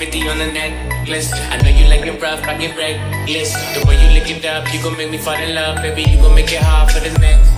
50 on the necklace. I know you like it rough, I get reckless. The way you lick it up, you gon' make me fall in love, baby. You gon' make it hard for the next.